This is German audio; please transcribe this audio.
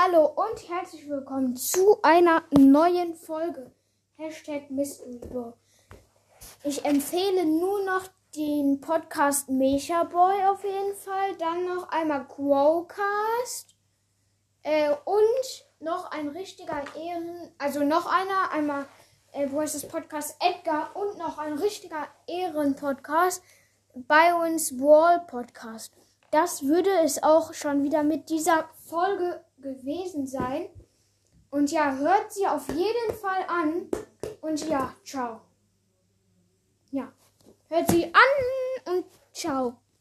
Hallo und herzlich willkommen zu einer neuen Folge. Hashtag Mysteryboy. Ich empfehle nur noch den Podcast Mecha Boy auf jeden Fall. Dann noch einmal Quocast. Äh, und noch ein richtiger Ehren. Also noch einer. Einmal äh, wo ist das Podcast Edgar und noch ein richtiger Ehrenpodcast bei uns Wall Podcast. Das würde es auch schon wieder mit dieser Folge gewesen sein. Und ja, hört sie auf jeden Fall an. Und ja, ciao. Ja, hört sie an und ciao.